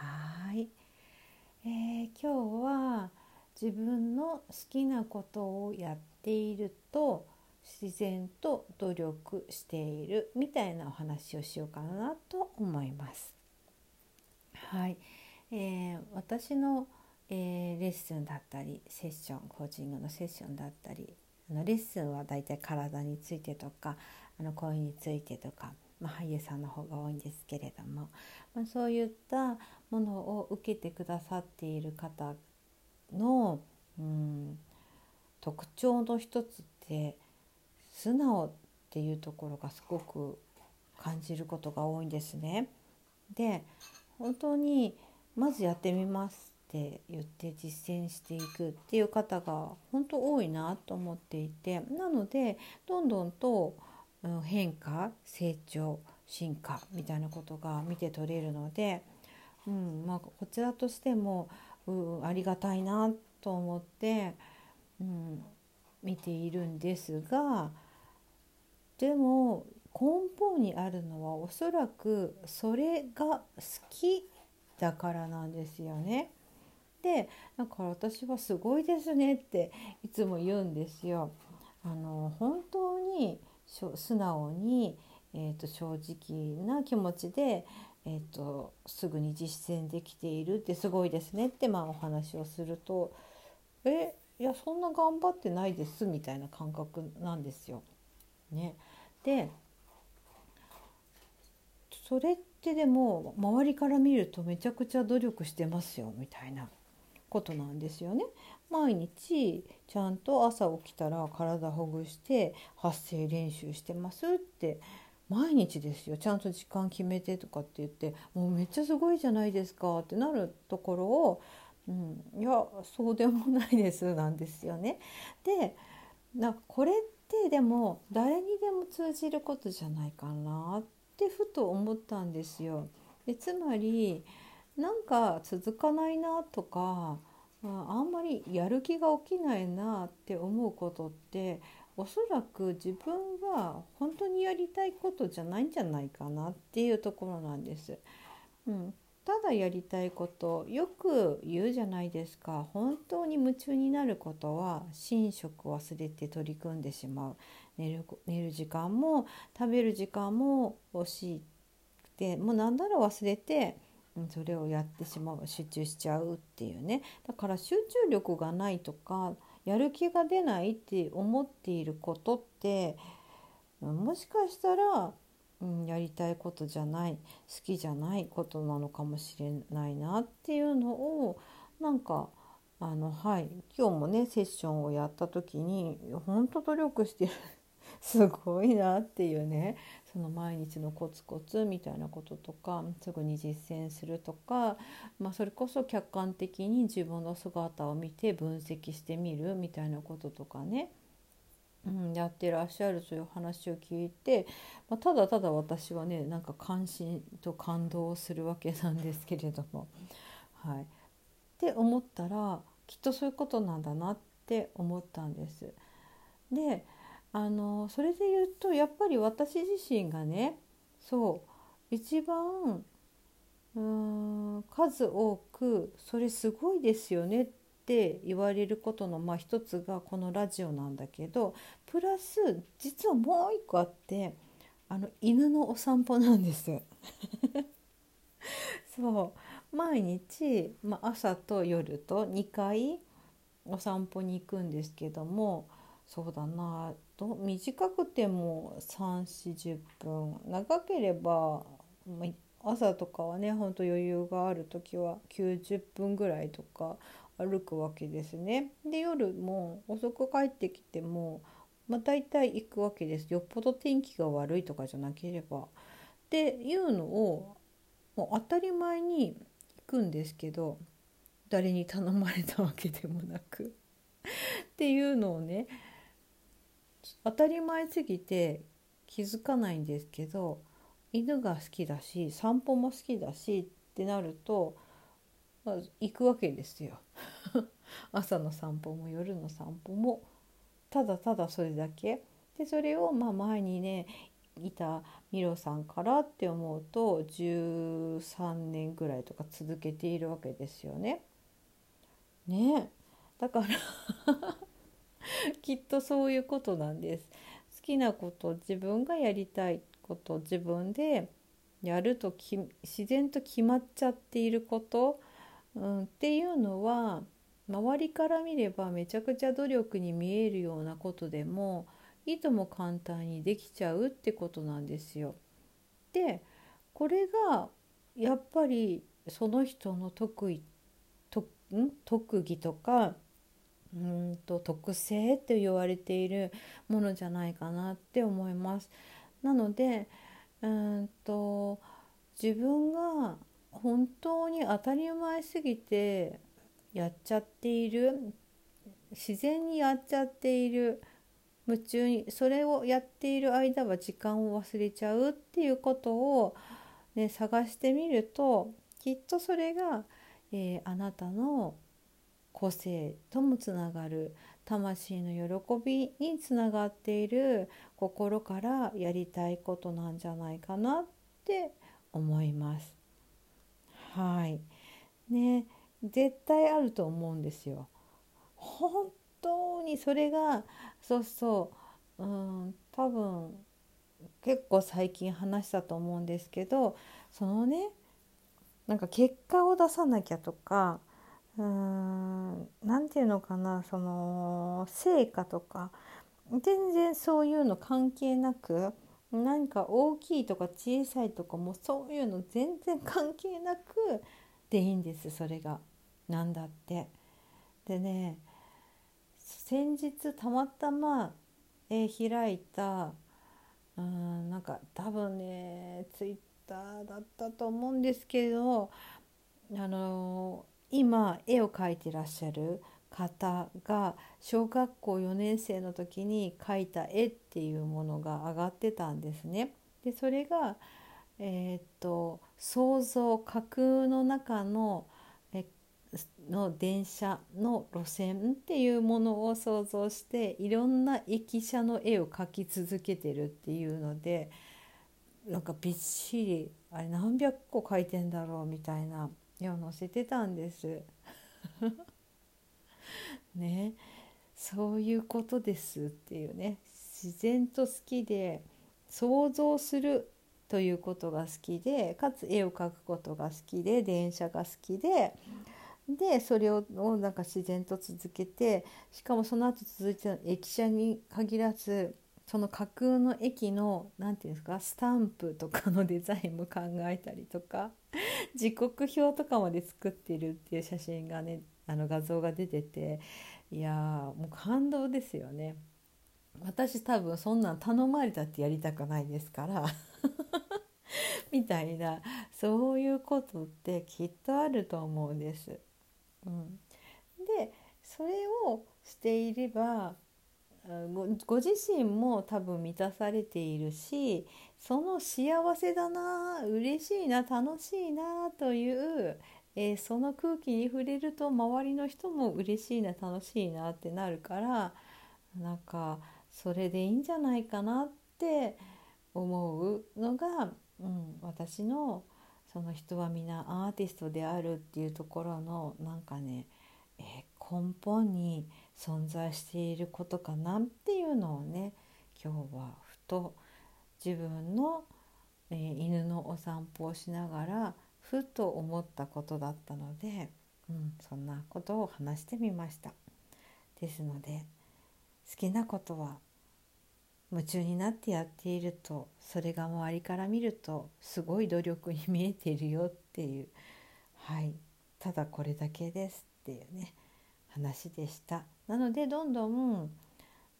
はい、えー今日は自分の好きなことをやっていると自然と努力しているみたいなお話をしようかなと思います。はい、えー私の、えーレッスンだったりセッションコーチングのセッションだったりあのレッスンはだいたい体についてとかあの声についてとか、まあ、俳優さんの方が多いんですけれども、まあ、そういったものを受けてくださっている方の、うん、特徴の一つって素直っていうところがすごく感じることが多いんですね。で本当にまずやってみますって言って実践していくっていう方が本当多いなと思っていてなのでどんどんと変化成長進化みたいなことが見て取れるので、うんまあ、こちらとしても、う、ありがたいなと思って、うん、見ているんですがでも根本にあるのはおそらくそれが好きだからなんですよね。でだから私はすごいですねっていつも言うんですよ。あの本当に素直に、えー、と正直な気持ちで、えー、とすぐに実践できているってすごいですねってまあお話をすると「えいやそんな頑張ってないです」みたいな感覚なんですよ。ね、でそれってでも周りから見るとめちゃくちゃ努力してますよみたいなことなんですよね。毎日ちゃんと朝起きたら体ほぐして発声練習してますって毎日ですよちゃんと時間決めてとかって言ってもうめっちゃすごいじゃないですかってなるところを、うん、いやそうでもないですなんですよね。でなんかこれってでも誰にでも通じることじゃないかなってふと思ったんですよ。でつまりなんか続かないなとかあんまりやる気が起きないなって思うことっておそらく自分が本当にやりたいことじゃないんじゃないかなっていうところなんです。うん、ただやりたいことよく言うじゃないですか。本当に夢中になることは寝食忘れて取り組んでしまう。寝る寝る時間も食べる時間も惜しくてもうなんなら忘れてそれをやってしまう集中しちゃうっていうね。だから集中力がないとかやる気が出ないって思っていることってもしかしたら、うん、やりたいことじゃない好きじゃないことなのかもしれないなっていうのをなんかあのはい今日もねセッションをやった時に本当努力してるすごいなっていうねその毎日のコツコツみたいなこととかすぐに実践するとか、まあ、それこそ客観的に自分の姿を見て分析してみるみたいなこととかね、うん、やってらっしゃるという話を聞いて、まあ、ただただ私はねなんか関心と感動をするわけなんですけれども。はい、って思ったらきっとそういうことなんだなって思ったんです。であのそれで言うとやっぱり私自身がねそう一番うーん数多く「それすごいですよね」って言われることのまあ一つがこのラジオなんだけどプラス実はもう一個あってあの犬のお散歩なんです。そう毎日、まあ、朝と夜と2回お散歩に行くんですけどもそうだなど短くても3 4 0分長ければ朝とかはねほんと余裕がある時は90分ぐらいとか歩くわけですね。で夜も遅く帰ってきても、まあ、大体行くわけですよっぽど天気が悪いとかじゃなければ。っていうのをもう当たり前に行くんですけど誰に頼まれたわけでもなくっていうのをね当たり前すぎて気づかないんですけど犬が好きだし散歩も好きだしってなると、まあ、行くわけですよ。朝の散歩も夜の散歩もただただそれだけ。でそれをま前にねいたミロさんからって思うと13年ぐらいとか続けているわけですよね。ねだから きっとそういうことなんです。好きなこと自分がやりたいこと自分でやるとき自然と決まっちゃっていること、うん、っていうのは周りから見ればめちゃくちゃ努力に見えるようなことでもいとも簡単にできちゃうってことなんですよ。でこれがやっぱりその人の得意とん？特技とかうんと特性って言われているものじゃないかなって思います。なのでうんと自分が本当に当たり前すぎてやっちゃっている自然にやっちゃっている夢中にそれをやっている間は時間を忘れちゃうっていうことを、ね、探してみるときっとそれが、えー、あなたの個性ともつながる魂の喜びにつながっている心からやりたいことなんじゃないかなって思います。はいね絶対あると思うんですよ。本当にそれがそうそううん多分結構最近話したと思うんですけどそのねなんか結果を出さなきゃとかうーん何て言うのかなその成果とか全然そういうの関係なく何か大きいとか小さいとかもそういうの全然関係なくでいいんですそれが何だって。でね先日たまたま、えー、開いたうんなんか多分ねツイッターだったと思うんですけどあのー、今絵を描いてらっしゃる方が小学校4年生の時に描いた絵っていうものが上がってたんですね。でそれが、えー、っと想像架空の中のえの電車の路線っていうものを想像していろんな駅舎の絵を描き続けてるっていうのでなんかびっしりあれ何百個描いてんだろうみたいなを載せてたんです。ねそういうことですっていうね自然と好きで想像するということが好きでかつ絵を描くことが好きで電車が好きで。でそれをなんか自然と続けてしかもその後続いてた駅舎に限らずその架空の駅の何て言うんですかスタンプとかのデザインも考えたりとか 時刻表とかまで作ってるっていう写真がねあの画像が出てていやもう感動ですよね。私多分そんなん頼まれたってやりたくないですから みたいなそういうことってきっとあると思うんです。うん、でそれをしていればご自身も多分満たされているしその幸せだな嬉しいな楽しいなという、えー、その空気に触れると周りの人も嬉しいな楽しいなってなるからなんかそれでいいんじゃないかなって思うのが、うん、私のその人は皆アーティストであるっていうところのなんかね、えー、根本に存在していることかなっていうのをね今日はふと自分の、えー、犬のお散歩をしながらふと思ったことだったので、うん、そんなことを話してみました。ですので好きなことは夢中になってやっているとそれが周りから見るとすごい努力に見えているよっていう。はい。ただこれだけですっていうね。話でしたなのでどんどん、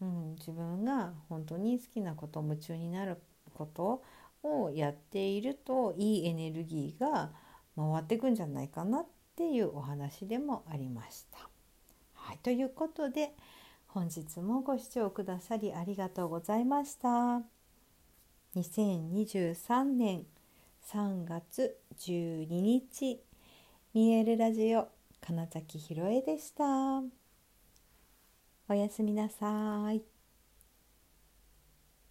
うん、自分が本当に好きなこと夢中になることをやっているといいエネルギーが回ってくんじゃないかなっていうお話でもありました。はい、ということで本日もご視聴くださりありがとうございました。2023年3月12日見えるラジオ金崎ひろえでした。おやすみなさい。